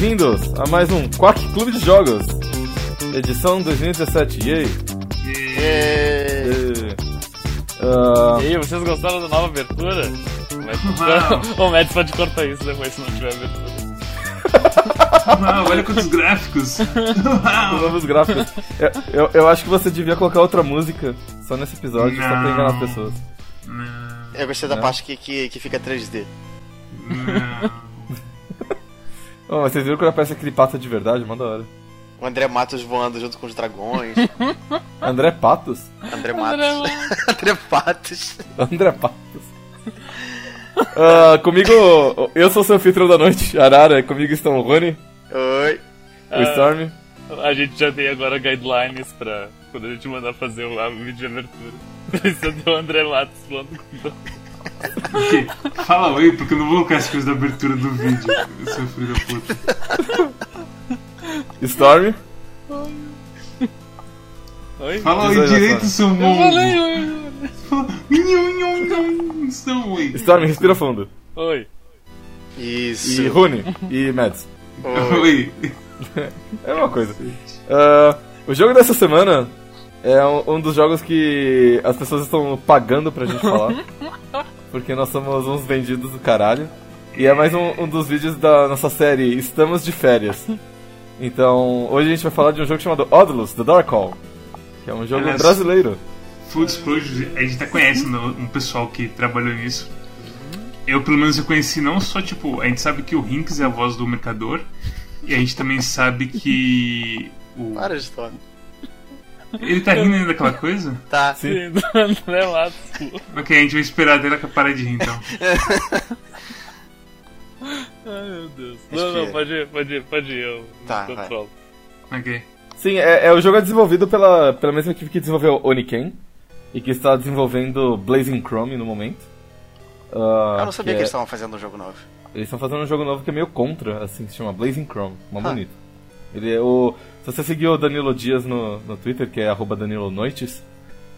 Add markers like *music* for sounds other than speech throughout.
Bem-vindos a mais um Quack Clube de Jogos, edição 2017. Yay! É. Ah, E aí, vocês gostaram da nova abertura? O Mads *laughs* *laughs* pode cortar isso depois se não tiver abertura. *laughs* Uau, olha quantos gráficos! Uau. novos gráficos. Eu, eu, eu acho que você devia colocar outra música só nesse episódio, só pra Não. enganar as pessoas. Não, Eu gostei da Né? parte que, que, que fica 3D. não. Oh, mas vocês viram quando aparece aquele pato de verdade? Manda hora. O André Matos voando junto com os dragões. *laughs* André Patos? André Matos. *laughs* André Patos. André Patos. Ah, comigo, eu sou o seu anfitrião da noite, Arara. Comigo estão o Rony, Oi. o Ah. Storm. A gente já tem agora guidelines pra quando a gente mandar fazer o o vídeo de abertura. *laughs* Precisa ter o André Matos falando com Fala oi, porque eu não vou colocar as coisas da abertura do vídeo, seu filho da puta. Storm. Oi? Fala oi direito, seu Eu mongo! falei oi. Storm, respira fundo. Oi. Isso. E Rony. E Mads. Oi. É uma coisa. Ah, o jogo dessa semana é um, um dos jogos que as pessoas estão pagando pra gente falar. *laughs* porque nós somos uns vendidos do caralho. E é mais um, um dos vídeos da nossa série Estamos de Férias. *laughs* Então, hoje a gente vai falar de um jogo chamado Odalus, The Dark Hall. Que é um jogo Aliás, brasileiro. Full Disclosure, a gente tá conhecendo um pessoal que trabalhou nisso. Eu, pelo menos, eu conheci não só, tipo, a gente sabe que o Rinks é a voz do Mercador, e a gente também sabe que. O... Para de falar. Ele tá rindo ainda daquela coisa? Tá. Sim. Do André Matos. pô. Ok, a gente vai esperar dela parar de rir então. *laughs* Ai, meu Deus. Acho Não, não, que- pode ir, pode ir, pode ir. Eu Tá, vai. controlo. Ok. Sim, é, é- o jogo é desenvolvido pela, pela mesma equipe que desenvolveu Oniken. E que está desenvolvendo Blazing Chrome no momento. Ah, Eu não sabia que, é- eles estavam fazendo um jogo novo. Eles estão fazendo um jogo novo que é meio contra, assim, que se chama Blazing Chrome. Mó Ah. bonito. Ele é o. Se você seguir o Danilo Dias no, no Twitter, que é arroba Danilo Noites,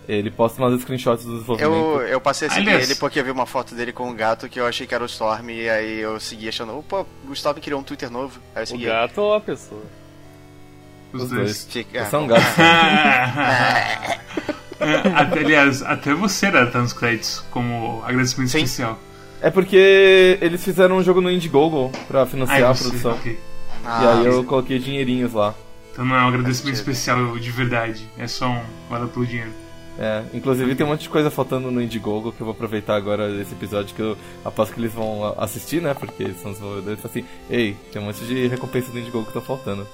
ele posta umas screenshots do desenvolvimento. Eu, eu passei a seguir Aliás- ele porque eu vi uma foto dele com um gato que eu achei que era o Storm. E aí eu segui achando, opa, o Storm criou um Twitter novo. Aí eu O segui. gato ou a pessoa? Os, Os dois. dois. Você é gato. É, *laughs* *laughs* até, aliás, até você era nos créditos como agradecimento Sim. especial. É porque eles fizeram um jogo no Indiegogo pra financiar a produção. ok. Ah, E aí eu coloquei dinheirinhos lá. Então não é um agradecimento especial de verdade, é só um valeu pelo dinheiro. É, inclusive tem um monte de coisa faltando no Indiegogo que eu vou aproveitar agora desse episódio que eu aposto que eles vão assistir, né? Porque eles são desenvolvedores. Assim, ei, tem um monte de recompensa do Indiegogo que tá faltando.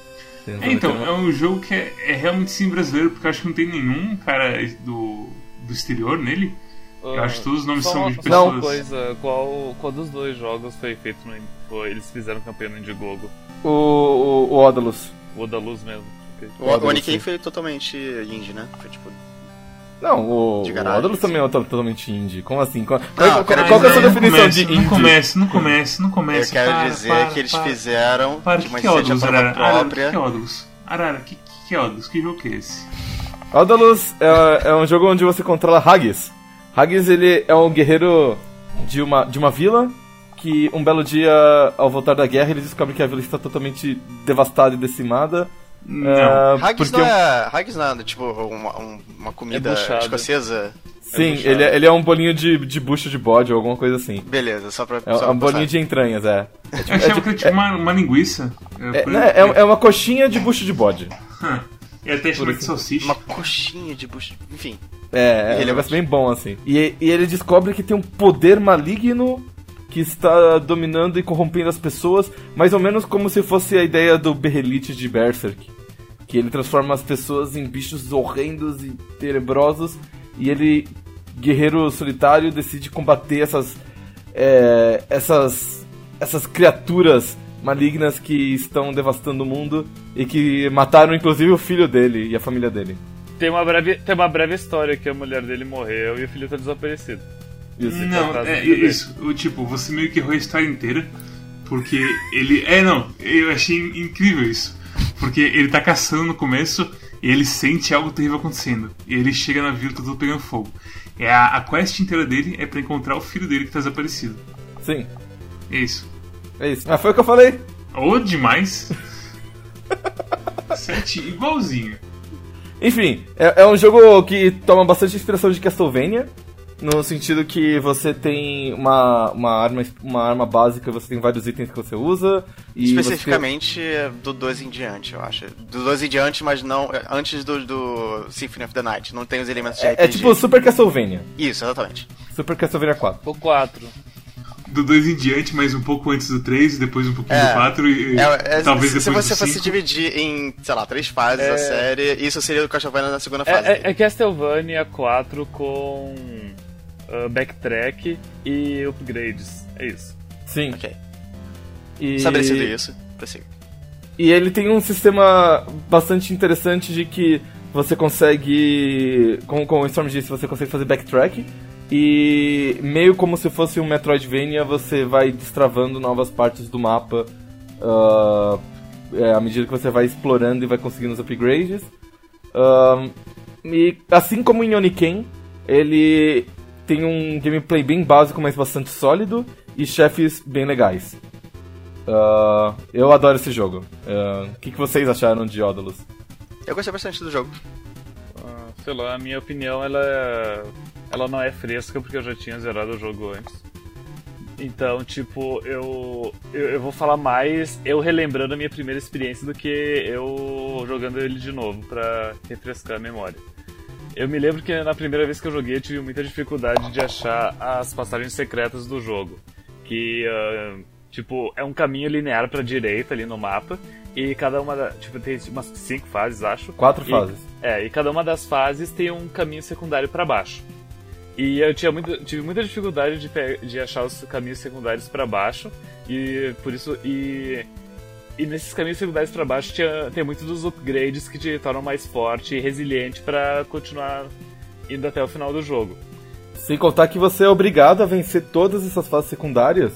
É, então, é um jogo que é, é realmente sim brasileiro, porque eu acho que não tem nenhum cara do, do exterior nele. Eu acho que todos os nomes Só são uma, de só pessoas. uma coisa, qual, qual dos dois jogos foi feito no. Foi, eles fizeram campanha no Indiegogo? O, o, o Odalus. O da luz mesmo. O, o sim. foi totalmente indie, né? Foi tipo. Não, o, Odalus sim. também é to- totalmente indie. Como assim? Qual, Não, qual, qual que é a sua definição comece, de indie? Não comece, não comece, não comece. eu quero para, dizer para, que eles para. fizeram Para, de uma que, que é Odalus, Arara? Arara, que, própria. que é Odalus? Arara, que, que, que é Odalus? Que jogo que é esse? Odalus é, é um jogo onde você controla Haggis. Haggis, ele é um guerreiro de uma, de uma vila que um belo dia, ao voltar da guerra, ele descobre que a vila está totalmente devastada e decimada. Não. Ah, Haggis não é. Haggis não é tipo uma, um- uma comida É escocesa. Sim, buchado. ele, é- ele é um bolinho de, de bucho de bode ou alguma coisa assim. Beleza, só pra. É, só é um pra bolinho de entranhas, é. Eu achava que era tipo uma, uma linguiça. É, né, é, é uma coxinha de bucho de bode. E até chama de salsicha. Uma coxinha de bucho. Enfim. É, é um Ele é negócio bem bom, assim. E, e ele descobre que tem um poder maligno que está dominando e corrompendo as pessoas, mais ou menos como se fosse a ideia do Berrelite de Berserk. Que ele transforma as pessoas em bichos horrendos e tenebrosos, e ele, guerreiro solitário, decide combater essas. é, essas. essas criaturas malignas que estão devastando o mundo e que mataram inclusive o filho dele e a família dele. Tem uma, breve, tem uma breve história que a mulher dele morreu e o filho tá desaparecido. Não, Tá é bem. isso. O, tipo, você meio que errou a história inteira. Porque ele. É, não, eu achei incrível isso. Porque ele tá caçando no começo e ele sente algo terrível acontecendo. E ele chega na vila tudo pegando fogo. É a, a quest inteira dele é pra encontrar o filho dele que tá desaparecido. Sim. É isso. É isso. Ah, foi o que eu falei. Ou demais. *laughs* Certinho, igualzinho. Enfim, é, é um jogo que toma bastante inspiração de Castlevania. No sentido que você tem uma, uma, arma, uma arma básica, você tem vários itens que você usa. E Especificamente você... do 2 em diante, eu acho. Do 2 em diante, mas não. Antes do, do Symphony of the Night. Não tem os elementos de RPG. É, é tipo Super Castlevania. Isso, exatamente. Super Castlevania 4. O 4 do 2 em diante, mas um pouco antes do 3 e depois um pouquinho é, do 4 e, é, é, talvez se, depois Se você fosse dividir em, sei lá, três fases da série, isso seria o Castlevania na segunda fase. É, é Castlevania 4 com uh, backtrack e upgrades. É isso. Sim. Ok. E... Estabelecido isso, prossiga. E ele tem um sistema bastante interessante de que você consegue, como, como o Storm disse, você consegue fazer backtrack e meio como se fosse um Metroidvania, você vai destravando novas partes do mapa uh, é, à medida que você vai explorando e vai conseguindo os upgrades. Uh, e assim como em Oniken, ele tem um gameplay bem básico, mas bastante sólido, e chefes bem legais. Uh, eu adoro esse jogo. O que, que vocês acharam de Odalus? Eu gostei bastante do jogo. sei lá, a minha opinião ela é ela não é fresca porque eu já tinha zerado o jogo antes. Então, tipo, eu, eu, eu, vou falar mais eu relembrando a minha primeira experiência do que eu jogando ele de novo para refrescar a memória. Eu me lembro que na primeira vez que eu joguei eu tive muita dificuldade de achar as passagens secretas do jogo. Que, uh, tipo, é um caminho linear pra direita ali no mapa. E cada uma, tipo, tem umas cinco fases, acho. Quatro e, fases. É, e cada uma das fases tem um caminho secundário para baixo. E eu tinha muito, tive muita dificuldade de, de achar os caminhos secundários para baixo. E por isso. E, e nesses caminhos secundários para baixo tinha, tem muitos dos upgrades que te tornam mais forte e resiliente para continuar indo até o final do jogo. Sem contar que você é obrigado a vencer todas essas fases secundárias,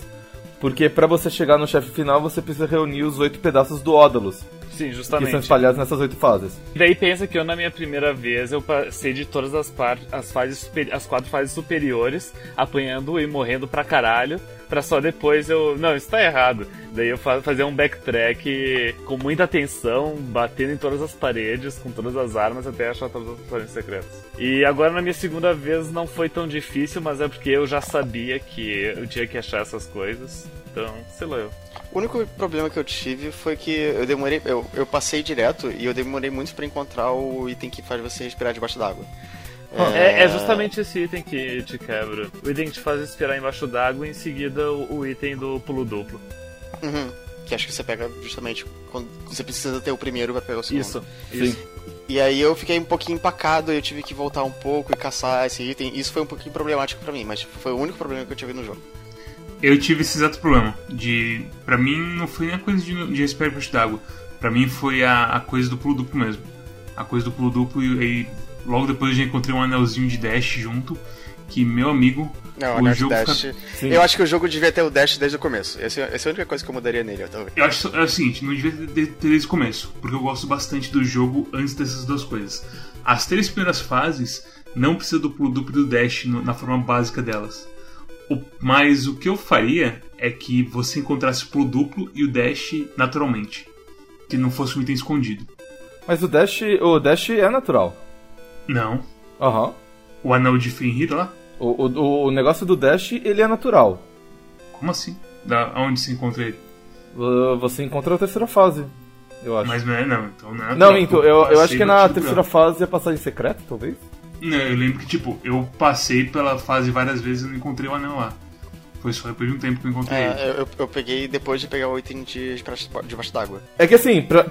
porque para você chegar no chefe final você precisa reunir os oito pedaços do Ódalos. Sim, justamente. Que são espalhados nessas oito fases. E daí pensa que eu, na minha primeira vez, eu passei de todas as partes, as fases, as quatro fases superiores, apanhando e morrendo pra caralho, pra só depois eu. Não, isso tá errado. Daí eu fazer um backtrack com muita atenção, batendo em todas as paredes, com todas as armas, até achar todas as passagens secretas. E agora na minha segunda vez não foi tão difícil, mas é porque eu já sabia que eu tinha que achar essas coisas. Então, sei lá eu. O único problema que eu tive foi que eu demorei. Eu, eu passei direto e eu demorei muito para encontrar o item que faz você respirar debaixo d'água. É, é, justamente esse item que te quebra. O item que te faz respirar embaixo d'água e em seguida o, o, item do pulo duplo. Uhum. Que acho que você pega justamente quando você precisa ter o primeiro para pegar o segundo. Isso, Sim. E aí eu fiquei um pouquinho empacado, eu tive que voltar um pouco e caçar esse item. Isso foi um pouquinho problemático para mim, mas foi o único problema que eu tive no jogo eu tive esse exato problema. De, pra mim, não foi nem a coisa de, de respirar embaixo d'água. Pra mim, foi a, a coisa do pulo duplo mesmo. A coisa do pulo duplo, e aí, logo depois eu já encontrei um anelzinho de dash junto. Que, meu amigo, não, o jogo dash. Fica... Eu acho que o jogo devia ter o dash desde o começo. Essa, essa é a única coisa que eu mudaria nele, talvez. Eu acho é o seguinte, não devia ter, ter desde o começo. Porque eu gosto bastante do jogo antes dessas duas coisas. As três primeiras fases não precisa do pulo duplo e do dash no, na forma básica delas. O, mas o que eu faria é que você encontrasse o pulo duplo e o dash naturalmente. Que não fosse um item escondido. Mas o dash, o dash é natural. Não. Aham. Uhum. O anel de Fenrir lá? O, o, o negócio do dash, ele é natural. Como assim? Da, onde se encontra ele? Você encontra a terceira fase, eu acho. Mas não é, não. Então não é Não, então, eu, eu acho que na terceira fase é passagem secreta, talvez? Não, eu lembro que, tipo, eu passei pela fase várias vezes e não encontrei o anel lá. Foi só depois de um tempo que eu encontrei é, ele. Eu, eu peguei depois de pegar o item de, debaixo d'água. É que assim, pra,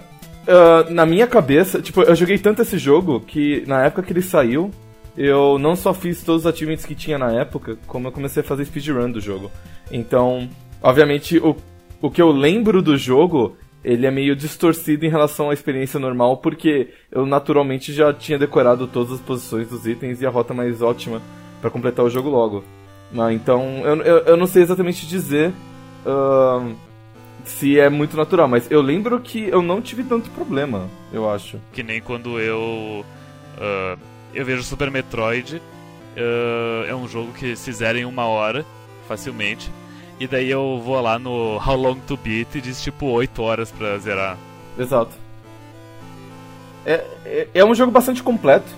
uh, na minha cabeça, tipo, eu joguei tanto esse jogo que na época que ele saiu, eu não só fiz todos os achievements que tinha na época, como eu comecei a fazer speedrun do jogo. Então, obviamente, o, o que eu lembro do jogo ele é meio distorcido em relação à experiência normal, porque eu naturalmente já tinha decorado todas as posições dos itens e a rota mais ótima para completar o jogo logo. Ah, então, eu, eu, eu, não sei exatamente dizer uh, se é muito natural, mas eu lembro que eu não tive tanto problema, eu acho. Que nem quando eu. Uh, eu vejo Super Metroid, uh, é um jogo que se zera em uma hora, facilmente. e daí eu vou lá no How Long to Beat e diz tipo 8 horas pra zerar. Exato. É, é, é um jogo bastante completo.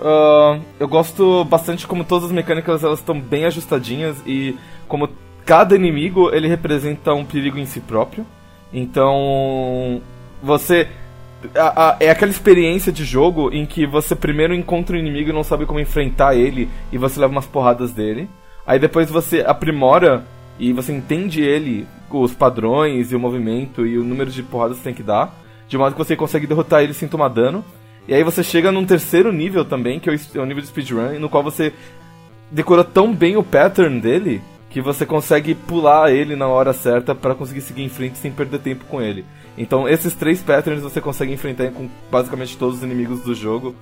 Uh, eu gosto bastante como todas as mecânicas elas estão bem ajustadinhas e como cada inimigo ele representa um perigo em si próprio. Então você a, a, é aquela experiência de jogo em que você primeiro encontra o inimigo e não sabe como enfrentar ele e você leva umas porradas dele. Aí depois você aprimora e você entende ele, os padrões e o movimento e o número de porradas que tem que dar, de modo que você consegue derrotar ele sem tomar dano. E aí você chega num terceiro nível também, que é o, é nível de speedrun, no qual você decora tão bem o pattern dele que você consegue pular ele na hora certa para conseguir seguir em frente sem perder tempo com ele. Então esses três patterns você consegue enfrentar com basicamente todos os inimigos do jogo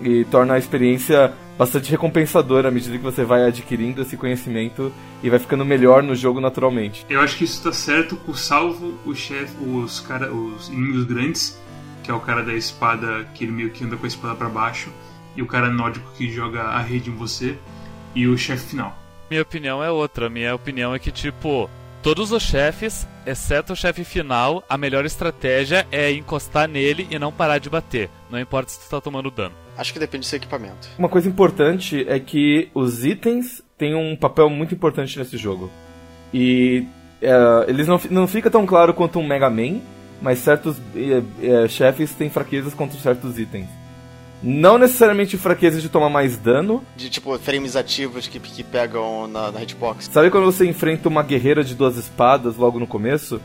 e torna a experiência bastante recompensadora à medida que você vai adquirindo esse conhecimento e vai ficando melhor no jogo naturalmente. Eu acho que isso está certo, com salvo o chefe, os cara, os inimigos grandes, que é o cara da espada que ele meio que anda com a espada para baixo, e o cara nórdico que joga a rede em você, e o chefe final. Minha opinião é outra. Minha opinião é que tipo Todos os chefes, exceto o chefe final, a melhor estratégia é encostar nele e não parar de bater. Não importa se tu tá tomando dano. Acho que depende do seu equipamento. Uma coisa importante é que os itens têm um papel muito importante nesse jogo. E uh, eles não, não fica tão claro quanto um Mega Man, mas certos uh, uh, chefes têm fraquezas contra certos itens. Não necessariamente fraqueza de tomar mais dano. De tipo, frames ativos que, que pegam na, na hitbox. Sabe quando você enfrenta uma guerreira de duas espadas logo no começo?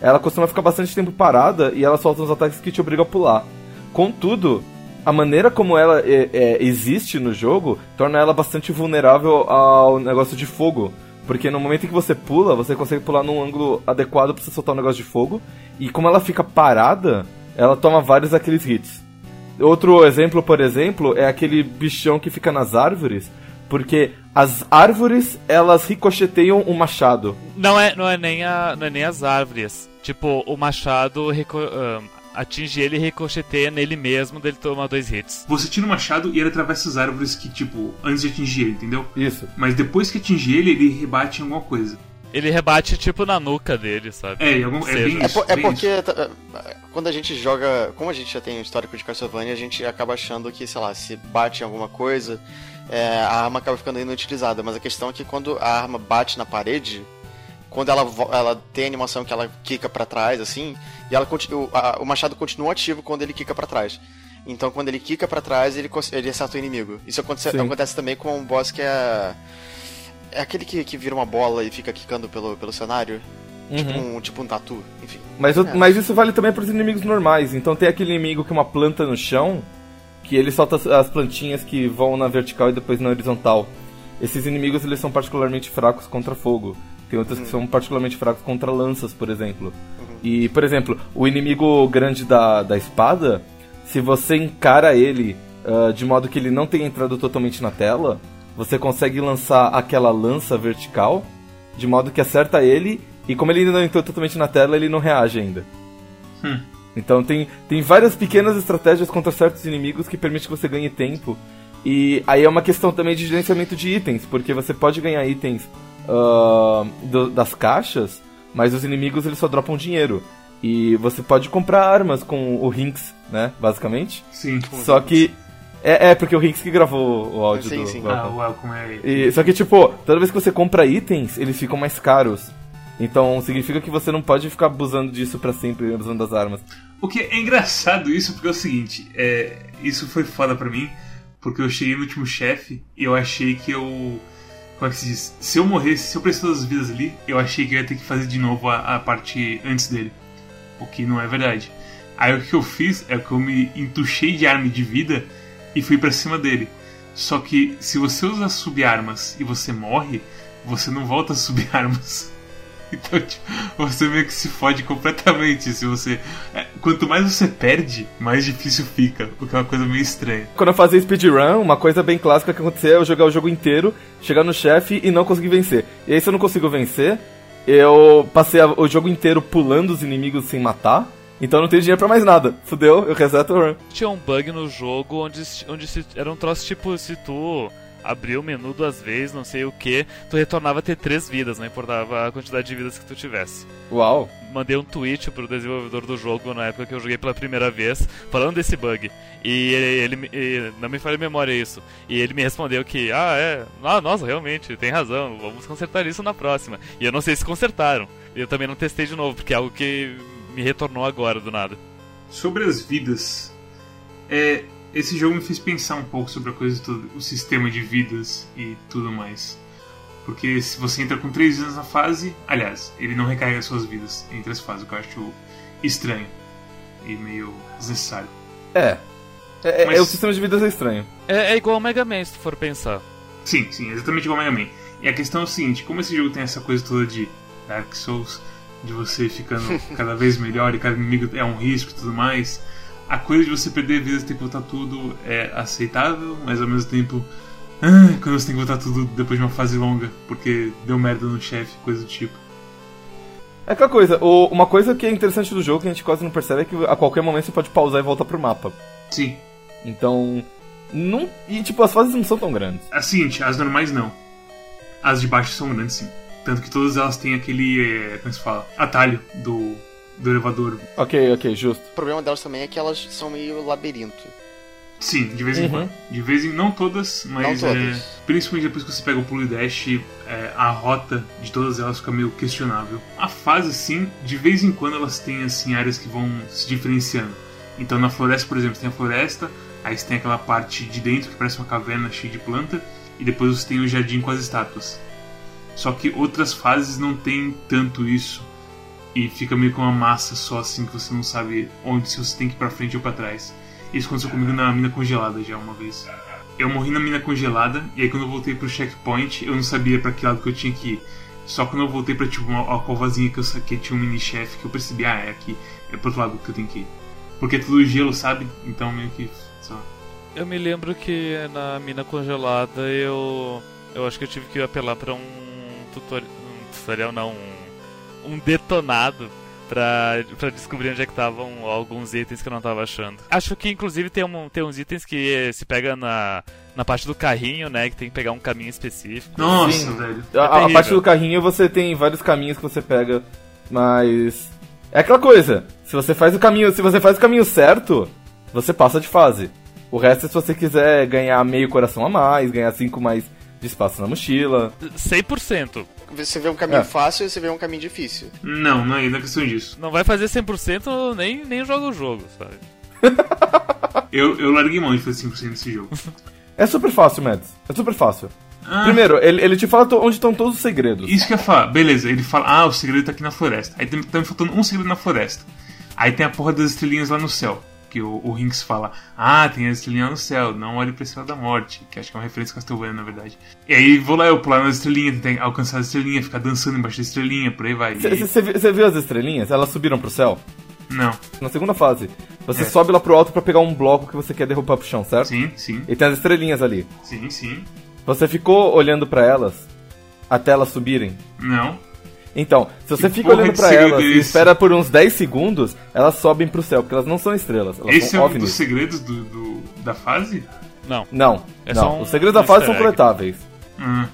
Ela costuma ficar bastante tempo parada e ela solta uns ataques que te obrigam a pular. Contudo, a maneira como ela é, é, existe no jogo torna ela bastante vulnerável ao negócio de fogo. Porque no momento em que você pula, você consegue pular num ângulo adequado para você soltar um negócio de fogo. E como ela fica parada, ela toma vários daqueles hits. Outro exemplo, por exemplo, é aquele bichão que fica nas árvores, porque as árvores elas ricocheteiam o machado. Não é, não é nem a, não é nem as árvores. Tipo, o machado rico, uh, atinge ele e ricocheteia nele mesmo, dele toma dois hits. Você tira o machado e ele atravessa as árvores que, tipo, antes de atingir ele, entendeu? Isso. Mas depois que atingir ele, ele rebate em alguma coisa. Ele rebate tipo na nuca dele, sabe? É, algum, é, bem é, isso, é bem porque isso. tá, quando a gente joga. Como a gente já tem um histórico de Castlevania, a gente acaba achando que, sei lá, se bate em alguma coisa, é, a arma acaba ficando inutilizada. Mas a questão é que quando a arma bate na parede, quando ela, ela tem a animação que ela quica para trás, assim, e ela o, a, o machado continua ativo quando ele quica para trás. Então quando ele quica para trás, ele, ele acerta o inimigo. Isso acontece, acontece também com um boss que é é aquele que, que vira uma bola e fica quicando pelo, pelo cenário? Uhum. Tipo, um, tipo um tatu, enfim. Mas, é. mas isso vale também para os inimigos normais. Então tem aquele inimigo que é uma planta no chão, que ele solta as plantinhas que vão na vertical e depois na horizontal. Esses inimigos eles são particularmente fracos contra fogo. Tem outros uhum. que são particularmente fracos contra lanças, por exemplo. Uhum. E, por exemplo, o inimigo grande da, da espada, se você encara ele uh, de modo que ele não tenha entrado totalmente na tela, você consegue lançar aquela lança vertical de modo que acerta ele e como ele ainda não entrou totalmente na tela, ele não reage ainda. Hum. Então tem, tem várias pequenas estratégias contra certos inimigos que permitem que você ganhe tempo. E aí é uma questão também de gerenciamento de itens, porque você pode ganhar itens uh, do, das caixas, mas os inimigos eles só dropam dinheiro. E você pode comprar armas com o Rinks, né? Basicamente. Sim. Só que é, é, porque o Rinks que gravou o áudio sim, do sim. Ah, o Welcome é e, Só que, tipo, toda vez que você compra itens, eles ficam mais caros. Então, significa que você não pode ficar abusando disso para sempre, abusando das armas. O que é engraçado isso, porque é o seguinte, é, isso foi foda pra mim, porque eu cheguei no último chefe e eu achei que eu... Como é que se diz? Se eu morresse, se eu precisasse das vidas ali, eu achei que eu ia ter que fazer de novo a, a parte antes dele. O que não é verdade. Aí o que eu fiz é que eu me entuchei de arma de vida e fui para cima dele. Só que se você usa subarmas e você morre, você não volta a subir armas. *laughs* Então, tipo, você meio que se fode completamente. Se você. É, quanto mais você perde, mais difícil fica. O que é uma coisa meio estranha. Quando eu fazia speedrun, uma coisa bem clássica que acontecia é eu jogar o jogo inteiro, chegar no chefe e não conseguir vencer. E aí, se eu não consigo vencer, eu passei o jogo inteiro pulando os inimigos sem matar. Então eu não tenho dinheiro pra mais nada. Fudeu, eu reseto o run. Tinha um bug no jogo onde, onde se, era um troço tipo, se tu abria o menu duas vezes, não sei o que, tu retornava a ter três vidas, não importava a quantidade de vidas que tu tivesse. Uau. Mandei um tweet pro desenvolvedor do jogo na época que eu joguei pela primeira vez, falando desse bug. E ele, ele, ele não me falha a memória isso. E ele me respondeu que, ah, é, ah, nossa, realmente, tem razão, vamos consertar isso na próxima. E eu não sei se consertaram. E eu também não testei de novo, porque é algo que me retornou agora do nada. Sobre as vidas, é, esse jogo me fez pensar um pouco sobre a coisa toda, o sistema de vidas e tudo mais. Porque se você entra com três vidas na fase, aliás, ele não recarrega suas vidas entre as fases, o que eu acho estranho e meio desnecessário. É. É, é- Mas- é o sistema de vidas é estranho. É, é igual ao Mega Man, se tu for pensar. Sim, sim, exatamente igual ao Mega Man. E a questão é o seguinte, como esse jogo tem essa coisa toda de Dark Souls, de você ficando cada vez melhor e cada inimigo é um risco e tudo mais, a coisa de você perder vidas e ter que voltar tudo é aceitável, mas ao mesmo tempo, ah, quando você tem que voltar tudo depois de uma fase longa, porque deu merda no chefe, coisa do tipo. É aquela coisa, o- uma coisa que é interessante do jogo que a gente quase não percebe é que a qualquer momento você pode pausar e voltar pro mapa. Sim, Então. Não, e tipo, as fases não são tão grandes. a seguinte, as normais não. As de baixo são grandes sim. Tanto que todas elas têm aquele, é, como se fala, atalho do, do elevador Ok, ok, justo. O problema delas também é que elas são meio labirinto. Sim, de vez em Uhum. quando. De vez em. Não todas, mas. Não é, todas. principalmente depois que você pega o pulo e dash, é, a rota de todas elas fica meio questionável. A fase, sim, de vez em quando elas têm assim, áreas que vão se diferenciando. Então na floresta, por exemplo, você tem a floresta, aí você tem aquela parte de dentro que parece uma caverna cheia de planta, e depois você tem o jardim com as estátuas. Só que outras fases não tem tanto isso. E fica meio com uma massa só assim que você não sabe onde se você tem que ir pra frente ou pra trás. Isso aconteceu comigo na mina congelada já uma vez. Eu morri na mina congelada e aí quando eu voltei pro checkpoint eu não sabia pra que lado que eu tinha que ir. Só quando eu voltei pra tipo uma, uma covazinha que eu saquei tinha um mini chefe que eu percebi, ah, é aqui, é pro outro lado que eu tenho que ir. Porque é tudo gelo, sabe? Então meio que só. Eu me lembro que na mina congelada eu. Eu acho que eu tive que apelar pra um tutorial. Um tutorial não, um, um detonado pra, pra descobrir onde é que estavam alguns itens que eu não tava achando. Acho que inclusive tem, um, tem uns itens que se pega na, na parte do carrinho, né? Que tem que pegar um caminho específico. Nossa, Sim. velho. A, a terrível. parte do carrinho você tem vários caminhos que você pega, mas. É aquela coisa, se você faz o caminho. Se você faz o caminho certo, você passa de fase. O resto é se você quiser ganhar meio coração a mais, ganhar 5 mais espaço na mochila. 100%. Você vê um caminho É. fácil e você vê um caminho difícil. Não, não é não é questão disso. Não vai fazer 100%, nem, nem joga o jogo, sabe? *laughs* Eu, eu larguei mão de fazer 5% desse jogo. É super fácil, Mads. É super fácil. Ah, Primeiro, ele, ele te fala onde estão todos os segredos. Isso que eu ia falar, beleza, ele fala, ah, o segredo tá aqui na floresta. Aí tem, tá me faltando um segredo na floresta. Aí tem a porra das estrelinhas lá no céu. Que o, o Rinks fala, ah, tem as estrelinhas lá no céu, não olhe pra estrela da morte. Que acho que é uma referência Castlevania, na verdade. E aí vou lá, eu pular nas estrelinhas, tentar alcançar as estrelinhas, ficar dançando embaixo da estrelinha, por aí vai. E Você viu as estrelinhas? Elas subiram pro céu? Não, Na segunda fase. Você É. sobe lá pro alto pra pegar um bloco que você quer derrubar pro chão, certo? sim, sim, E tem as estrelinhas ali. sim, sim. Você ficou olhando pra elas até elas subirem? Não. Então, se você Que fica olhando segredo elas é e esse? espera por uns 10 segundos, elas sobem pro céu, porque elas não são estrelas, elas Esse é um dos segredos do, do- da fase? Não. Não, É não. só um- Os segredos da um fase são coletáveis. Hum.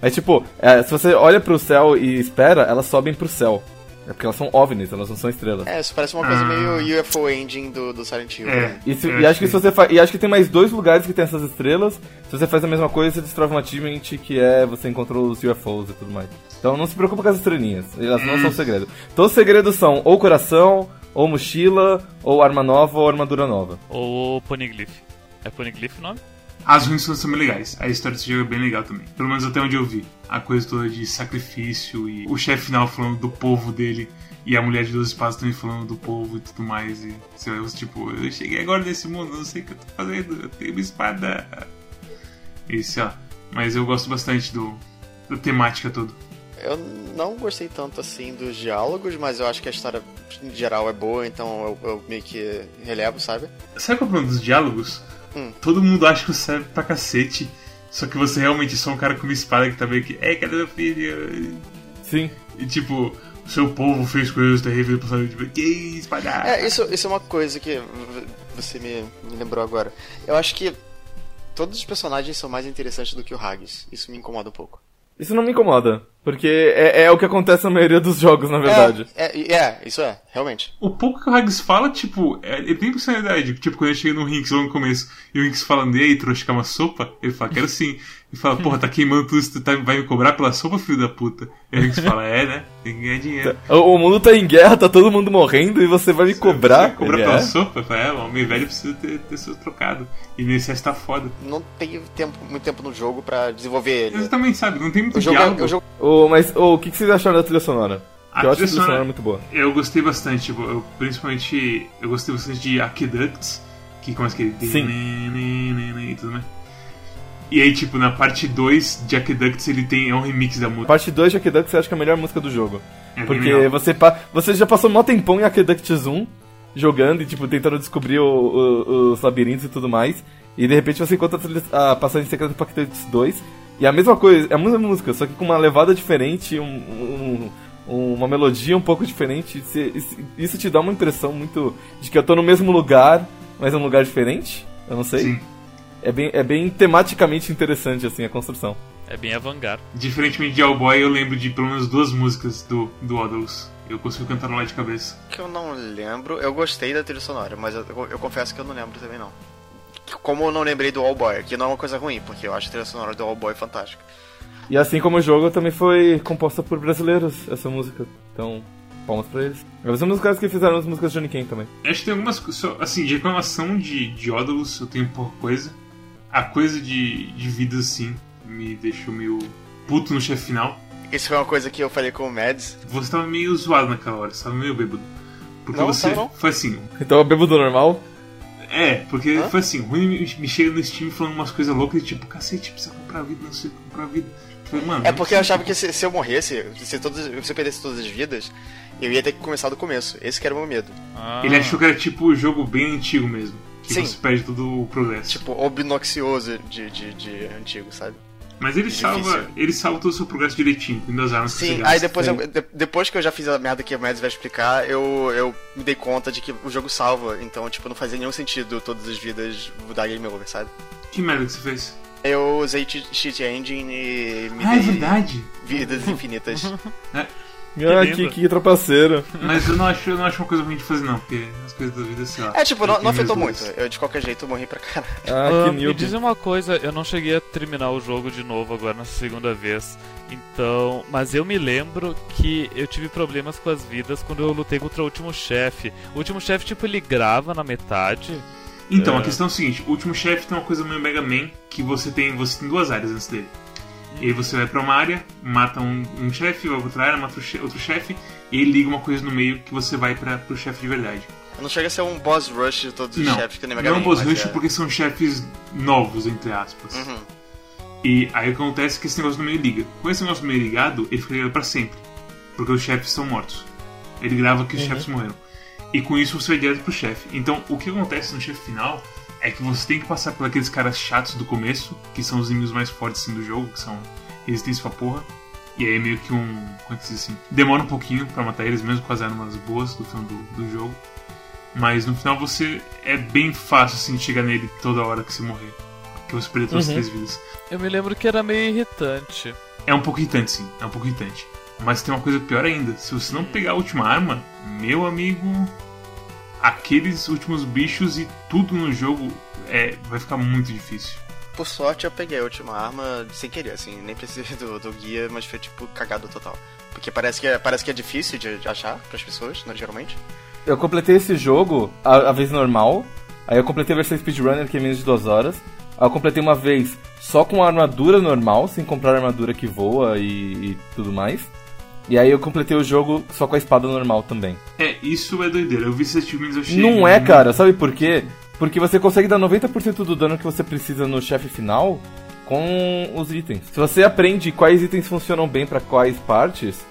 É tipo, é, se você olha pro céu e espera, elas sobem pro céu. É porque elas são ovnis, elas não são estrelas. É, isso parece uma coisa Ah. meio UFO Engine do, do Silent Hill. É. né? E, se- e acho que se você fa... e acho que tem mais dois lugares que tem essas estrelas. Se você faz a mesma coisa, você destrói um achievement que é você encontrou os UFOs e tudo mais. Então não se preocupa com as estrelinhas, elas não Hum. são segredo. Todos os segredos são ou coração, ou mochila, ou arma nova, ou armadura nova. Ou Poneglyph. É Poneglyph o nome? As ruins são também legais. A história desse jogo é bem legal também. Pelo menos até onde eu vi. A coisa toda de sacrifício e o chefe final falando do povo dele. E a mulher de 12 espadas também falando do povo e tudo mais. E você vai, tipo, eu cheguei agora nesse mundo, não sei o que eu tô fazendo, eu tenho uma espada. Sei lá. Mas eu gosto bastante do, da temática toda. Eu não gostei tanto assim dos diálogos, mas eu acho que a história em geral é boa, então eu, eu meio que relevo, sabe? Sabe qual é o problema dos diálogos? Hum. Todo mundo acha que você serve pra cacete. Só que você realmente é só um cara com uma espada que tá meio que. Ei, cadê meu filho? Sim. E tipo, o seu povo fez coisas terríveis pro passado. Tipo, que espada? É, isso, isso é uma coisa que você me, me lembrou agora. Eu acho que todos os personagens são mais interessantes do que o Haggis. Isso me incomoda um pouco. Isso não me incomoda, porque é, é o que acontece na maioria dos jogos, na verdade. É, é, é, isso é, realmente. O pouco que o Hags fala, tipo, é, ele tem personalidade. Tipo, quando ele chega no Rinks lá no começo e o Rinks falando, e aí, trouxe quer uma sopa? Ele fala, quero sim. E fala, porra, tá queimando tudo isso, tu tá, vai me cobrar pela sopa, filho da puta? E o Rinks fala, é, né? Tem que ganhar dinheiro. O, o mundo tá em guerra, tá todo mundo morrendo e você vai me cobrar? Você cobrar Ele pela é. sopa? Eu falo, é, o homem velho precisa ter, ter seu trocado. E nesse tá foda. Não tem tempo, muito tempo no jogo pra desenvolver ele. Exatamente, sabe? Não tem muito O jogo, é, o jogo Ô, mas o que, que vocês acharam da trilha sonora? A eu acho a trilha sonora sonora- muito boa. Eu gostei bastante, tipo, eu, principalmente eu gostei bastante de Aqueducts, que começa aquele Sim. e tudo mais. E aí, tipo, na parte 2 de Aqueducts ele tem é um remix da música. Parte 2 de Aqueducts eu acho que é a melhor música do jogo. É Porque você, pa- você já passou mó tempão em Aqueducts 1, jogando e tipo, tentando descobrir o- o- os labirintos e tudo mais. E de repente você encontra a a passagem secreta do Aqueducts 2. E a mesma coisa, é a mesma música, só que com uma levada diferente, um- um- um- uma melodia um pouco diferente. Isso- te dá uma impressão muito de que eu tô no mesmo lugar, mas em um lugar diferente. Eu não sei. Sim. É bem, é bem tematicamente interessante assim a construção. É bem avant-garde. Diferentemente de All eu lembro de pelo menos duas músicas do, do Odalus. Eu consigo cantar lá de cabeça. que eu não lembro. Eu gostei da trilha sonora, mas eu, eu confesso que eu não lembro também não. Como eu não lembrei do All Boy, que não é uma coisa ruim, porque eu acho a trilha sonora do All Boy fantástica. E assim como o jogo também foi composta por brasileiros, essa música. Então, palmas pra eles. Eles são um dos caras que fizeram as músicas de Johnny Ken também. Acho que tem algumas Assim, de reclamação de, de Odalus eu tenho pouca coisa. A coisa de, de vida, assim, me deixou meio puto no chefe final. Isso foi uma coisa que eu falei com o Mads. Você tava meio zoado naquela hora, você tava meio bêbado. Porque Não, você. não. Foi assim. Então eu bebo do normal. É, porque Hã? foi assim, o Rui me, chega no Steam falando umas coisas loucas e tipo, cacete, precisa comprar vida, não sei comprar vida. Falei, mano, É porque eu achava que se, se eu morresse, se, todos, se eu perdesse todas as vidas, eu ia ter que começar do começo. Esse que era o meu medo. Ah, Ele achou que era tipo o jogo bem antigo mesmo. Que Sim. você perde todo o progresso. Tipo, obnoxioso de, de, de antigo, sabe? Mas ele difícil. salva. Ele salva todo o seu progresso direitinho, com as armas que você Sim, gasta. aí depois, sim. eu- de- depois que eu já fiz a merda que o Mads vai explicar, eu, eu me dei conta de que o jogo salva. Então, tipo, não fazia nenhum sentido todas as vidas dar game over, sabe? Que merda que você fez? Eu usei cheat engine e me Ah, é dei verdade. vidas infinitas. *laughs* ah, que, que trapaceiro. Mas eu não acho, eu não acho uma coisa ruim de fazer, não, porque as coisas da vida, sei lá. É, tipo, não, não afetou muito. Eu, de qualquer jeito, morri pra caralho. Ah, que me diz uma coisa, eu não cheguei a terminar o jogo de novo agora nessa segunda vez. Então, mas eu me lembro que eu tive problemas com as vidas quando eu lutei contra o último chefe. O último chefe, tipo, ele grava na metade. Então, É. a questão é o seguinte: o último chefe tem uma coisa meio Mega Man que você tem. Você tem duas áreas antes dele. E aí você vai pra uma área, mata um, um chefe, vai pra outra área, mata outro chefe, e ele liga uma coisa no meio que você vai pra, pro chefe de verdade. Não chega a ser um boss rush de todos os não, chefes que nem Mega não é um boss rush é- porque são chefes novos, entre aspas. Uhum. E aí o que acontece é que esse negócio no meio liga. Com esse negócio no meio ligado, ele fica ligado pra sempre. Porque os chefes estão mortos. Ele grava que os chefes morreram. E com isso você vai direto pro chefe. Então o que acontece no chefe final é que você tem que passar por aqueles caras chatos do começo, que são os inimigos mais fortes assim, do jogo, que são resistência pra porra. E aí é meio que um. Como é que se diz assim? Demora um pouquinho pra matar eles, mesmo com as armas boas do final do, do jogo. Mas no final você. É bem fácil assim chegar nele toda hora que você morrer. Que você perder todas as Uhum. três vidas. Eu me lembro que era meio irritante. É um pouco irritante, sim. É um pouco irritante. Mas tem uma coisa pior ainda. Se você não pegar a última arma, meu amigo, aqueles últimos bichos e tudo no jogo é, vai ficar muito difícil. Por sorte, eu peguei a última arma sem querer, assim. Nem precisei do, do guia, mas foi, tipo, cagado total. Porque parece que é, parece que é difícil de, de achar pras pessoas, né, geralmente. Eu completei esse jogo a, a vez normal. Aí eu completei a versão speedrunner, que é menos de duas horas. Aí eu completei uma vez só com a armadura normal, sem comprar a armadura que voa e, e tudo mais. E aí eu completei o jogo só com a espada normal também. É, isso é doideira. Eu vi esses achievements, eu achei. Não é, cara, sabe por quê? Porque você consegue dar 90% do dano que você precisa no chefe final com os itens. Se você aprende quais itens funcionam bem pra quais partes,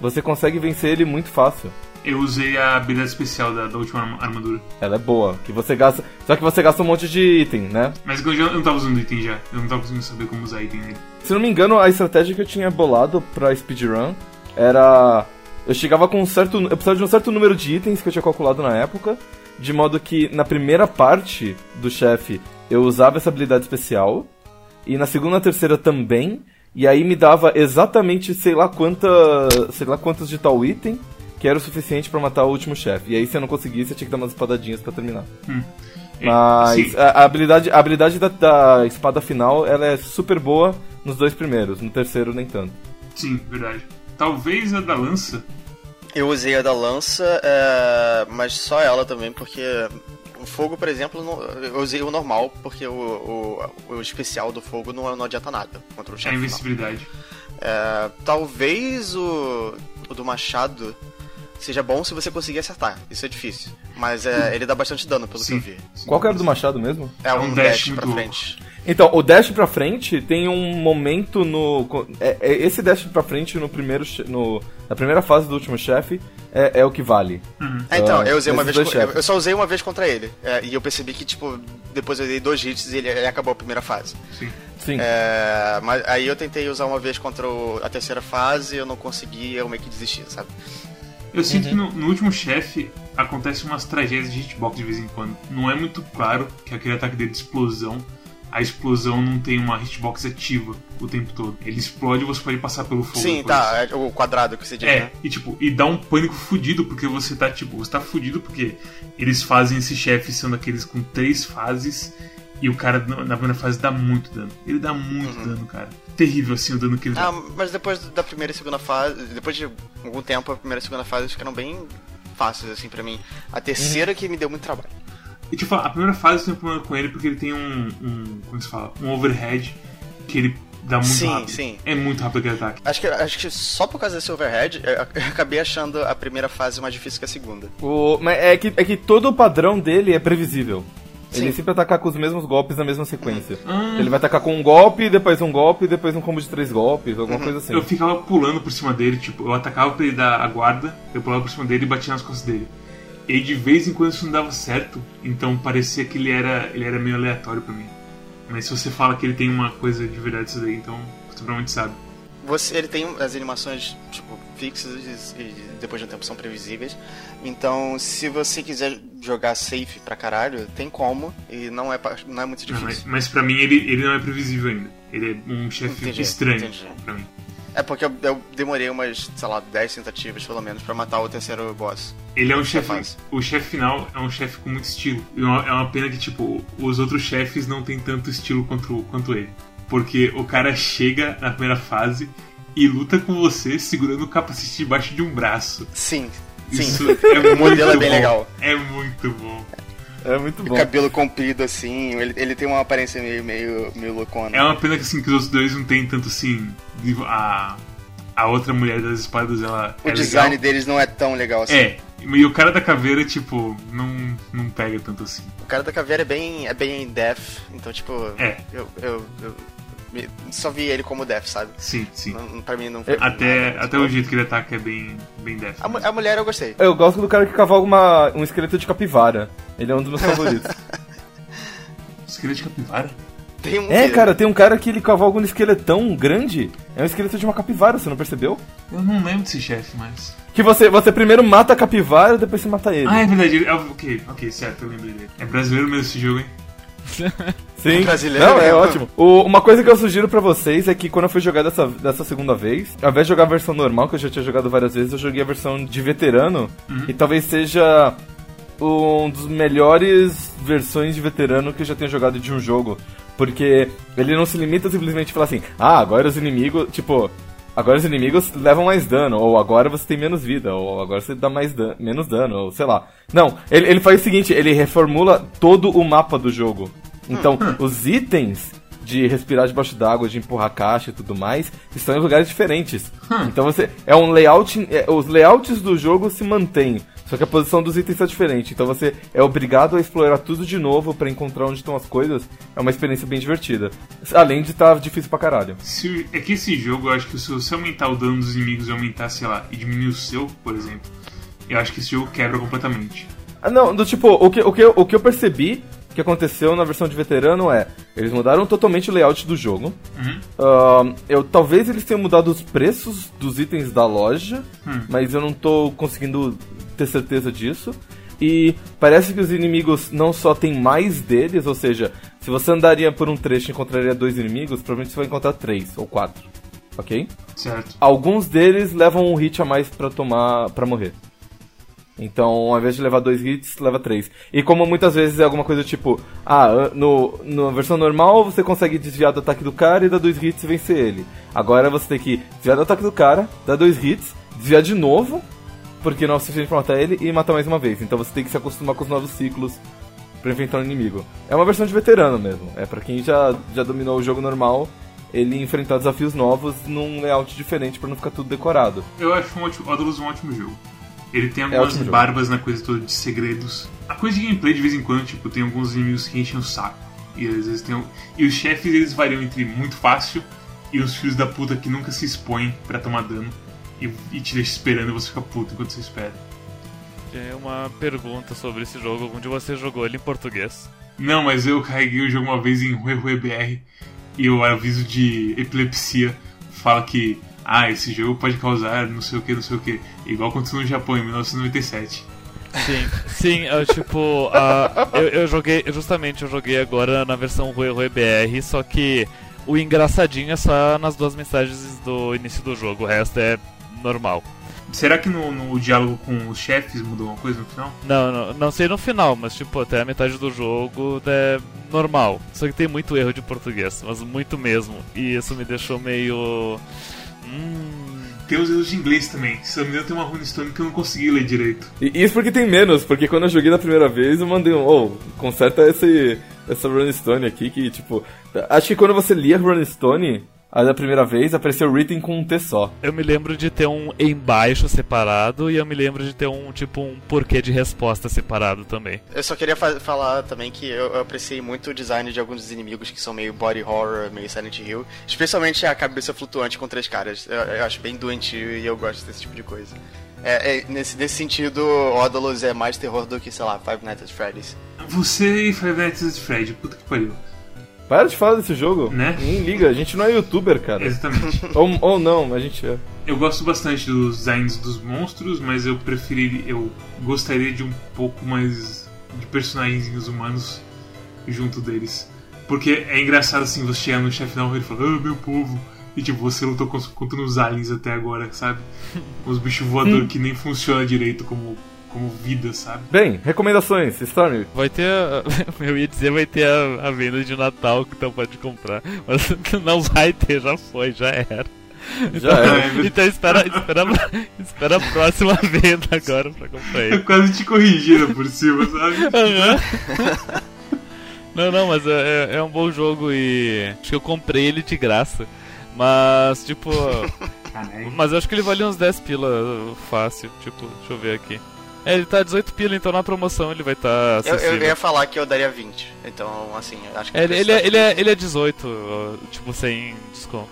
você consegue vencer ele muito fácil. Eu usei a habilidade especial da, da última arma- armadura. Ela é boa, que você gasta, só que você gasta um monte de item, né? Mas eu, já, eu não tava usando item já. Eu não tava conseguindo saber como usar item nele. Se não me engano, a estratégia que eu tinha bolado pra speedrun era. Eu chegava com um certo. Eu precisava de um certo número de itens que eu tinha calculado na época. De modo que na primeira parte do chefe eu usava essa habilidade especial. E na segunda e terceira também. E aí me dava exatamente sei lá quanta. sei lá quantos de tal item que era o suficiente pra matar o último chefe. E aí se eu não conseguisse, eu tinha que dar umas espadadinhas pra terminar. É, Mas a, a habilidade, a habilidade da, da espada final ela é super boa nos dois primeiros, no terceiro nem tanto. Sim, verdade. Talvez a da lança. Eu usei a da lança, é, mas só ela também, porque o fogo, por exemplo, não- eu usei o normal, porque o, o, o especial do fogo não, não adianta nada contra o A chefe final. invencibilidade. É, talvez o, o do machado seja bom se você conseguir acertar. Isso é difícil. Mas é, ele dá bastante dano, pelo Sim. que eu vi. sim. Qual que era do machado mesmo? É um, um dash, dash pra frente. Então, o dash pra frente tem um momento no. é- é- esse dash pra frente no primeiro. che- No, na primeira fase do último chefe é, é o que vale. É, então, Ah, eu usei uma esses vez. co- Eu, chefes. eu só usei uma vez contra ele. É, e eu percebi que, tipo, depois eu dei dois hits e ele, ele acabou a primeira fase. Sim. Sim. É, mas aí eu tentei usar uma vez contra o- a terceira fase, eu não consegui, eu meio que desisti, sabe? Eu sinto que no, no último chefe acontece umas tragédias de hitbox de vez em quando. Não é muito claro que aquele ataque dele de explosão, a explosão não tem uma hitbox ativa o tempo todo. Ele explode e você pode passar pelo fogo. Sim, depois. tá, é o quadrado que você diz, É, né? e tipo, e dá um pânico fudido, porque você tá, tipo, você tá fudido porque eles fazem esse chefe sendo aqueles com três fases e o cara na na primeira fase dá muito dano. Ele dá muito dano, cara. Terrível assim o dano que ele dá. Uhum. Ah, mas depois da primeira e segunda fase, depois de algum tempo, a primeira e segunda fase ficaram bem fáceis, assim, pra mim. A terceira que me deu muito trabalho. E tipo, a primeira fase tem um problema com ele porque ele tem um, um como se fala, um overhead que ele dá muito Sim, rápido. sim. É muito rápido aquele ataque. Acho que, acho que só por causa desse overhead, eu, eu acabei achando a primeira fase mais difícil que a segunda. O, mas é, que, é que todo o padrão dele é previsível. Ele Sim. sempre atacar com os mesmos golpes na mesma sequência. Ah. Ele vai atacar com um golpe, depois um golpe, depois um combo de três golpes, alguma coisa assim. Eu ficava pulando por cima dele, tipo, eu atacava pra ele dar a guarda, eu pulava por cima dele e batia nas costas dele. E de vez em quando isso não dava certo, então parecia que ele era, ele era meio aleatório pra mim. Mas se você fala que ele tem uma coisa de verdade isso daí, então você provavelmente sabe. Você, ele tem as animações, tipo, fixas e, depois de um tempo são previsíveis. Então, se você quiser jogar safe pra caralho, tem como. E não é, não é muito Não, mas, difícil. mas pra mim ele, ele não é previsível ainda. Ele é um chefe Entendi, estranho entendi. pra mim. É porque eu, eu demorei umas, sei lá, 10 tentativas pelo menos pra matar o terceiro boss. Ele é um chefe. O chefe final é um chefe com muito estilo. É uma, pena que, tipo, os outros chefes não tem tanto estilo quanto, quanto ele. Porque o cara chega na primeira fase e luta com você segurando o capacete debaixo de um braço. Sim, sim. Isso é muito O modelo é bem bom. legal. É muito bom. É muito O bom. cabelo comprido assim, ele, ele tem uma aparência meio, meio, meio loucona. É uma pena que, assim, que os outros dois não tem tanto assim. A, a outra mulher das espadas, ela. O é design legal. deles não é tão legal assim. É. E o cara da caveira, tipo, não, não pega tanto assim. O cara da caveira é bem, é bem death, então tipo, É. eu, eu, eu só vi ele como death, sabe? Sim, sim. Não, pra mim não foi Até, nada, até o jeito que ele ataca é bem, bem def. a, a mulher eu gostei. Eu gosto do cara que cavalga uma, um esqueleto de capivara. Ele é um dos meus favoritos. *laughs* Esqueleto de capivara? Tem um é, que- cara, tem um cara que ele cavalga um esqueletão grande. É um esqueleto de uma capivara, você não percebeu? Eu não lembro desse chefe, mas. Que você, você primeiro mata a capivara, depois você mata ele. Ah, é verdade. ele- ah, ok, ok, certo, eu lembrei dele. É brasileiro mesmo esse jogo, hein? *laughs* Sim. brasileiro Não, é mesmo. ótimo. O- uma coisa que eu sugiro pra vocês é que quando eu fui jogar dessa, dessa segunda vez, ao invés de jogar a versão normal, que eu já tinha jogado várias vezes, eu joguei a versão de veterano. E talvez seja um dos melhores versões de veterano que eu já tenho jogado de um jogo. Porque ele não se limita a simplesmente falar assim, ah, agora os inimigos, tipo, agora os inimigos levam mais dano, ou agora você tem menos vida, ou agora você dá mais dan menos dano, ou sei lá. Não, ele, ele faz o seguinte, ele reformula todo o mapa do jogo. Então, os itens de respirar debaixo d'água, de empurrar caixa e tudo mais, estão em lugares diferentes. Então você. É um layout. é, os layouts do jogo se mantêm. Só que a posição dos itens está diferente. Então você é obrigado a explorar tudo de novo pra encontrar onde estão as coisas. É uma experiência bem divertida. Além de estar difícil pra caralho. Se, é que esse jogo, eu acho que se você aumentar o dano dos inimigos e aumentar, sei lá, e diminuir o seu, por exemplo, eu acho que esse jogo quebra completamente. Ah, não, do tipo, o que, o que, o que eu percebi que aconteceu na versão de veterano é, eles mudaram totalmente o layout do jogo. Uhum. Ahn, eu talvez eles tenham mudado os preços dos itens da loja, Hum. mas eu não tô conseguindo ter certeza disso. E parece que os inimigos não só tem mais deles, ou seja, Se você andaria por um trecho e encontraria dois inimigos, provavelmente você vai encontrar três ou quatro. Ok? Certo. Alguns deles levam um hit a mais pra tomar. para morrer. Então, ao invés de levar dois hits, leva três. E como muitas vezes é alguma coisa tipo, ah, no, na versão normal você consegue desviar do ataque do cara e dar dois hits e vencer ele. Agora você tem que desviar do ataque do cara, dar dois hits, desviar de novo, porque não é o suficiente pra matar ele, e matar mais uma vez. Então você tem que se acostumar com os novos ciclos pra enfrentar o inimigo. É uma versão de veterano mesmo. É pra quem já, já dominou o jogo normal, ele enfrentar desafios novos num layout diferente pra não ficar tudo decorado. Eu acho um ótimo, Odalus um ótimo jogo. Ele tem algumas ótimo jogo. barbas na coisa toda de segredos. A coisa de gameplay de vez em quando, tipo, tem alguns inimigos que enchem o saco. E às vezes tem. E os chefes eles variam entre muito fácil e os filhos da puta que nunca se expõem pra tomar dano. E, e te deixa esperando e você fica puto enquanto você espera. Tem uma pergunta sobre esse jogo. Algum de vocês jogou ele em português? Não, mas eu carreguei o jogo uma vez em Rue Rue BR e o aviso de epilepsia fala que ah, esse jogo pode causar não sei o que, não sei o que. Igual aconteceu no Japão em 1997. Sim, sim, eu, tipo, ah, eu, eu joguei, justamente eu joguei agora na versão Rue Rue BR, só que o engraçadinho é só nas duas mensagens do início do jogo, o resto é normal. Será que no, no diálogo com os chefes mudou alguma coisa no final? Não, não, não sei no final, mas tipo, até a metade do jogo é normal. Só que tem muito erro de português, mas muito mesmo. E isso me deixou meio. Hum. Tem os erros de inglês também. Se não me engano, tem uma Rune Stone que eu não consegui ler direito. E isso porque tem menos, porque quando eu joguei na primeira vez eu mandei um, oh, conserta esse, essa Running Stone aqui, que tipo. Acho que quando você lia Running Stone, a da primeira vez, apareceu written com um T só. Eu me lembro de ter um embaixo separado e eu me lembro de ter um tipo um porquê de resposta separado também. Eu só queria fa- falar também que eu, eu apreciei muito o design de alguns dos inimigos que são meio body horror, meio Silent Hill. Especialmente a cabeça flutuante com três caras. Eu, eu acho bem doentio e eu gosto desse tipo de coisa. É, é, nesse, nesse sentido, Odalus é mais terror do que, sei lá, Five Nights at Freddy's. Você e Five Nights at Fred, puta que pariu. Para de falar desse jogo. Né? Nem liga, a gente não é youtuber, cara. Exatamente. *laughs* ou, ou não, a gente é. Eu gosto bastante dos designs dos monstros, mas eu preferiria. Eu gostaria de um pouco mais de personagens humanos junto deles. Porque é engraçado assim, você chegar no chefe final e ele fala, ah, meu povo. E tipo, você lutou contra uns aliens até agora, sabe? *laughs* Os bichos voadores que nem funcionam direito como, como vida, sabe? Bem, recomendações, Storm. Vai ter. A, *laughs* eu ia dizer vai ter a, a venda de Natal que então pode comprar. Mas *laughs* não vai ter, já foi, já era. Já era. *laughs* Então espera, espera, espera a próxima venda agora pra comprar Eu ele. quase te corrigindo por cima, sabe? Aham. Não, não, mas é, é um bom jogo e acho que eu comprei ele de graça. Mas, tipo. Mas eu acho que ele vale uns 10 pila fácil. Tipo, deixa eu ver aqui. É, ele tá 18 pila, então na promoção ele vai estar tá Eu, eu ia falar que eu daria 20. Então, assim, eu acho que. É, o ele, ele, é, tá ele, é, ele é 18, ó, tipo, sem desconto.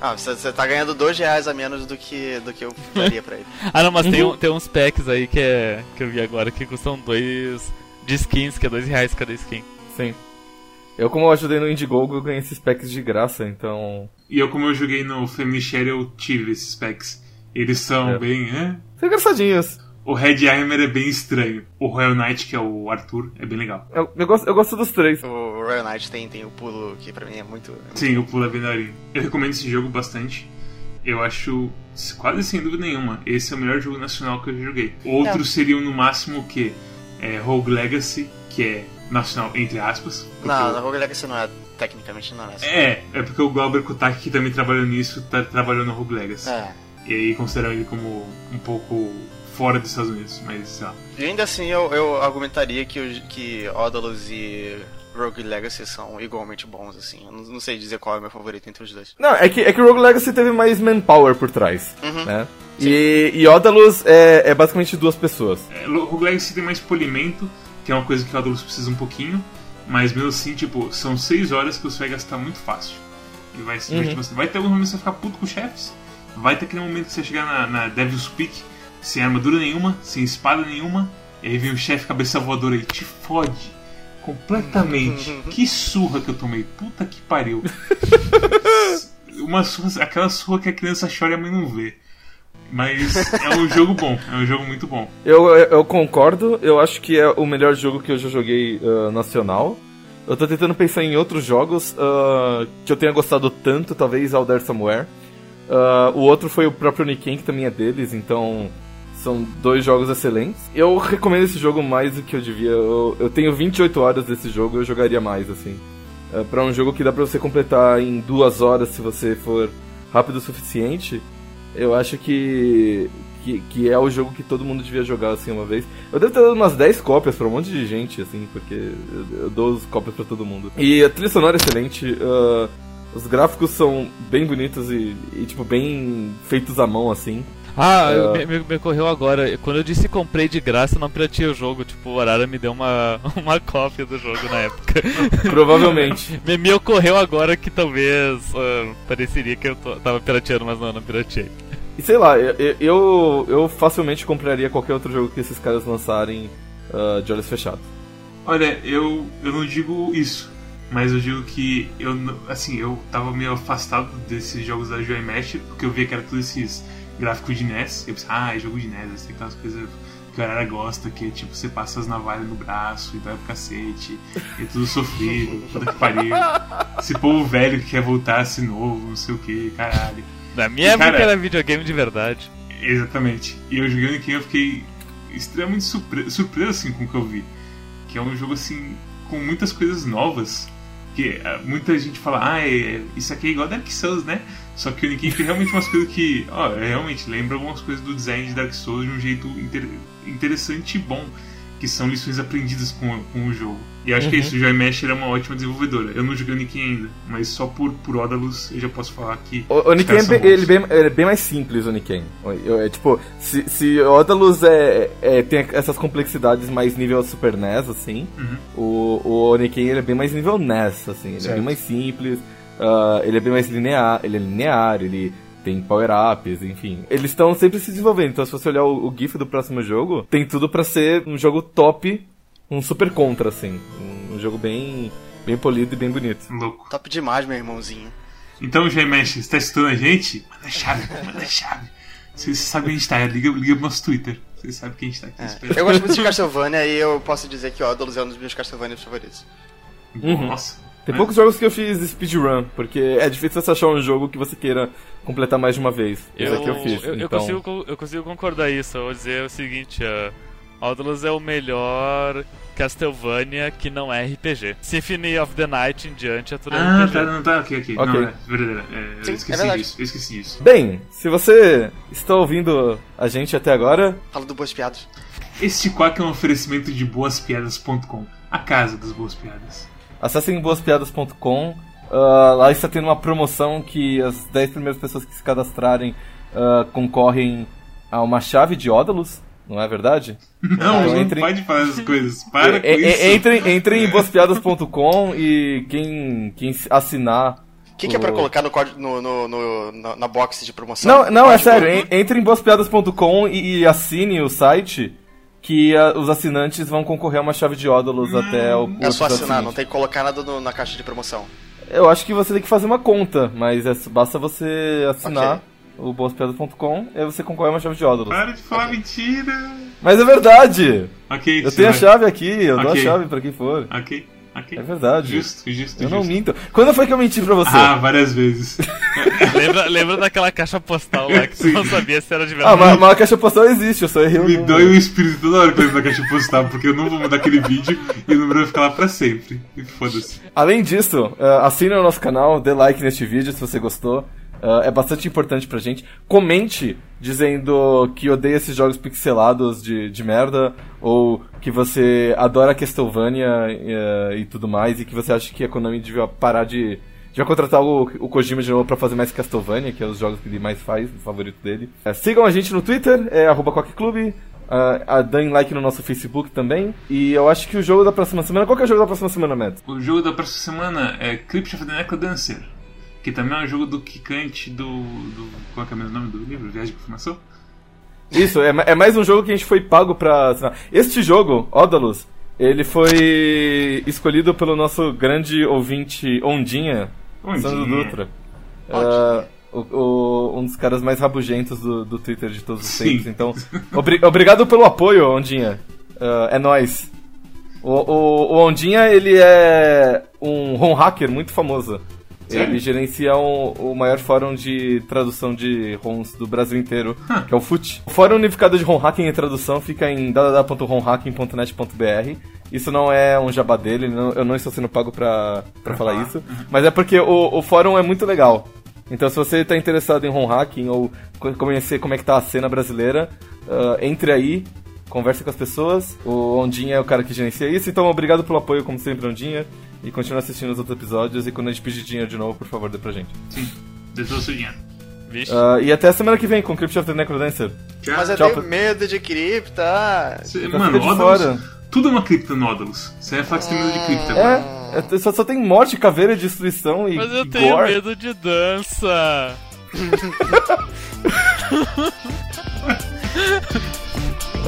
Ah, você, você tá ganhando 2 reais a menos do que, do que eu daria pra ele. *laughs* Ah não, mas tem, um- tem uns packs aí que, é, que eu vi agora que custam dois de skins, que é 2 reais cada skin. Sim. Eu, como eu ajudei no Indiegogo, eu ganhei esses packs de graça, então. E eu, como eu joguei no Share, eu tive esses packs. Eles são É. bem. É? São engraçadinhos. O Red Armor é bem estranho. O Royal Knight, que é o Arthur, é bem legal. Eu, eu gosto, eu gosto dos três. O Royal Knight tem, tem o pulo que pra mim é muito. Sim, o pulo é bem daorinha. Eu recomendo esse jogo bastante. Eu acho, quase sem dúvida nenhuma, esse é o melhor jogo nacional que eu já joguei. Outros seriam no máximo o quê? É, Rogue Legacy, que é nacional entre aspas. Não, Rogue Legacy não é. Tecnicamente não é. É, é porque o Glauber Kotaki, que também trabalhou nisso, tá, trabalhou no Rogue Legacy. É. E aí consideram ele como um pouco fora dos Estados Unidos, mas sei lá. E ainda assim eu, eu argumentaria que, que Odalus e Rogue Legacy são igualmente bons, assim. Eu não, não sei dizer qual é o meu favorito entre os dois. Não, é que, é que o Rogue Legacy teve mais manpower por trás, Uhum. né? E, e Odalus é, é basicamente duas pessoas. É, o Rogue Legacy tem mais polimento, que é uma coisa que o Adolfo precisa um pouquinho, mas mesmo assim, tipo, são 6 horas que você vai gastar muito fácil. E vai se divertir bastante. Vai ter algum momento que você vai ficar puto com chefes, vai ter aquele momento que você chegar na, na Devil's Peak, sem armadura nenhuma, sem espada nenhuma, e aí vem o chefe cabeça voadora e te fode completamente. *laughs* que surra que eu tomei, puta que pariu. *laughs* Uma surra, aquela surra que a criança chora e a mãe não vê. Mas é um jogo bom, é um jogo muito bom. Eu, eu, eu concordo, eu acho que é o melhor jogo que eu já joguei ah, nacional. Eu tô tentando pensar em outros jogos uh, que eu tenha gostado tanto, talvez Alder Somewhere. Uh, o outro foi o próprio Niken, que também é deles, então são dois jogos excelentes. Eu recomendo esse jogo mais do que eu devia. Eu, eu tenho 28 horas desse jogo, eu jogaria mais, assim. Uh, pra um jogo que dá pra você completar em duas horas se você for rápido o suficiente, eu acho que, que, que, é o jogo que todo mundo devia jogar assim uma vez. Eu devo ter dado umas 10 cópias pra um monte de gente, assim, porque eu, eu dou as cópias pra todo mundo. E a trilha sonora é excelente. Uh, os gráficos são bem bonitos e, e, tipo, bem feitos à mão, assim. Ah, uh, me, me, me, ocorreu agora. Quando eu disse comprei de graça, não pirateei o jogo. Tipo, o Arara me deu uma, *laughs* uma cópia do jogo na época. Provavelmente. *laughs* me, me, ocorreu agora que talvez uh, pareceria que eu tô, tava pirateando, mas não, não pirateei. E sei lá, eu, eu, eu, facilmente compraria qualquer outro jogo que esses caras lançarem uh, de olhos fechados. Olha, eu, eu não digo isso, mas eu digo que eu assim, eu tava meio afastado desses jogos da Joy Mesh, porque eu via que era tudo esses gráfico de NES. Eu pensei, ah, é jogo de NES, tem aquelas coisas que a galera gosta, que é tipo, você passa as navalhas no braço e dói pro cacete, e é tudo sofrido, *laughs* puta que pariu. Esse povo velho que quer voltar a ser novo, não sei o que, caralho. Na minha e, época cara, era videogame de verdade. Exatamente. E eu jogando aqui eu fiquei extremamente surpreso, surpreso assim com o que eu vi. Que é um jogo assim, com muitas coisas novas. Que uh, muita gente fala, ah, é, isso aqui é igual Dark Souls, né? Só que o Nick tem realmente umas coisas que, ó, realmente lembra algumas coisas do design de Dark Souls de um jeito inter interessante e bom, que são lições aprendidas com, com o jogo. E acho uhum. que é isso, o Joy Mesh é uma ótima desenvolvedora. Eu não joguei o Nick ainda, mas só por, por Odalus eu já posso falar que. O, o Nick é bem, ele, bem, ele é bem mais simples, o Niken. É, tipo, se, se Odalus é, é, tem essas complexidades mais nível Super NES, assim, uhum. o, o Niken ele é bem mais nível NES, assim, ele certo. é bem mais simples. Uh, ele é bem mais linear, ele é linear, ele tem power-ups, enfim. Eles estão sempre se desenvolvendo, então se você olhar o, o GIF do próximo jogo, tem tudo para ser um jogo top, um super contra, assim. Um, um, jogo bem, bem polido e bem bonito. Louco. Top demais, meu irmãozinho. Então, G-Mesh, você tá estudando a gente? Manda chave, manda chave. Vocês sabem onde a gente tá, liga, liga pro nosso Twitter. Vocês sabem que a gente tá aqui é. Eu gosto muito de Castlevania e eu posso dizer que Odalus é um dos meus Castlevania favoritos. Uhum. Nossa. Tem é. poucos jogos que eu fiz speedrun, porque é difícil você achar um jogo que você queira completar mais de uma vez. Eu, Esse aqui eu fiz. Eu, então... eu, consigo, eu consigo concordar isso. Eu vou dizer o seguinte: uh, Outlaws é o melhor Castlevania que não é RPG. Symphony of the Night em diante é tudo ah, RPG. Ah, tá, não, tá, ok, ok. okay. Não, é verdadeiro. É, Sim, eu esqueci é disso, eu esqueci disso. Bem, se você está ouvindo a gente até agora... Fala do Boas Piadas. Este quack é um oferecimento de boaspiadas.com, a casa das boas piadas. Acessem boaspiadas.com. Uh, ah, lá está tendo uma promoção que as 10 primeiras pessoas que se cadastrarem uh, concorrem a uma chave de Ódalos, não é verdade? Não, então, não pode fazer essas coisas. Para com isso. Entrem, entrem em boaspiadas.com e quem, quem assinar. O que, que, é pra colocar no, código, no, no, no, na box de promoção? Não, não é sério. Entre em boaspiadas.com e, e assine o site que a, os assinantes vão concorrer a uma chave de ódulos hum, até o. É só assinar, não tem que colocar nada no, na caixa de promoção. Eu acho que você tem que fazer uma conta, mas é, basta você assinar okay. o boaspiadas.com e aí você concorre a uma chave de ódulos. Para de falar okay. mentira! Mas é verdade! Ok, Eu tenho vai. a chave aqui, eu okay. dou a chave pra quem for. Ok. Okay. É verdade. Justo, justo. Eu justo. não minto. Quando foi que eu menti pra você? Ah, várias vezes. *laughs* lembra, lembra daquela caixa postal lá que você não sabia se era de verdade? Ah, mas, mas a caixa postal existe, eu só errei o Me dói o espírito toda hora que eu lembro da caixa postal, porque eu não vou mudar aquele vídeo e o número vai ficar lá pra sempre. Foda-se. Além disso, uh, assine o nosso canal, dê like neste vídeo se você gostou. Uh, é bastante importante pra gente. Comente dizendo que odeia esses jogos pixelados de, de merda, ou que você adora Castlevania uh, e tudo mais, e que você acha que a Konami devia parar de. devia contratar o, o Kojima de novo pra fazer mais Castlevania, que é os jogos que ele mais faz, o favorito dele. Uh, sigam a gente no Twitter, é arroba Clube. Uh, deem like no nosso Facebook também. E eu acho que o jogo da próxima semana. Qual que é o jogo da próxima semana, Matt? O jogo da próxima semana é Crypt of the Necrodancer. Que também é um jogo do Kikante do. do qual é, é o mesmo nome do livro? Viagem de Confirmação? Isso, é, é mais um jogo que a gente foi pago pra. Este jogo, Odalus, ele foi escolhido pelo nosso grande ouvinte Ondinha, Ondinha. Sandro Dutra. Uh, o, o, um dos caras mais rabugentos do, do Twitter de todos os tempos. Então, obri obrigado pelo apoio, Ondinha. Uh, é nóis. O, o, o Ondinha, ele é um ROM hacker muito famoso. Sério? Ele gerencia um- o maior fórum de tradução de ROMs do Brasil inteiro, que é o FUT. O Fórum Unificado de ROM Hacking e Tradução fica em www.romhacking.net.br. Isso não é um jabá dele, não- eu não estou sendo pago pra, pra falar falar. isso. Mas é porque o, o fórum é muito legal. Então, se você está interessado em ROM hacking ou co- conhecer como é que tá a cena brasileira, ah, entre aí, converse com as pessoas. O Ondinha é o cara que gerencia isso, então obrigado pelo apoio, como sempre, Ondinha. E continue assistindo os outros episódios. E quando a gente pedir dinheiro de novo, por favor, dê pra gente. Sim, dê todo o seu dinheiro. Vixe. Ah, e até a semana que vem com Crypt of the Necrodancer. Tchau. Mas eu Tchau, tenho medo de cripta. Cê- Então mano, fica de fora. tudo é uma cripta no Ódalos. Você vai falar que você tem medo de cripta agora. É, é, só, só tem morte, caveira, destruição e Mas eu tenho gore. medo de dança. *laughs*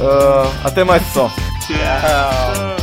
Ah, até mais, pessoal. Tchau. Ah.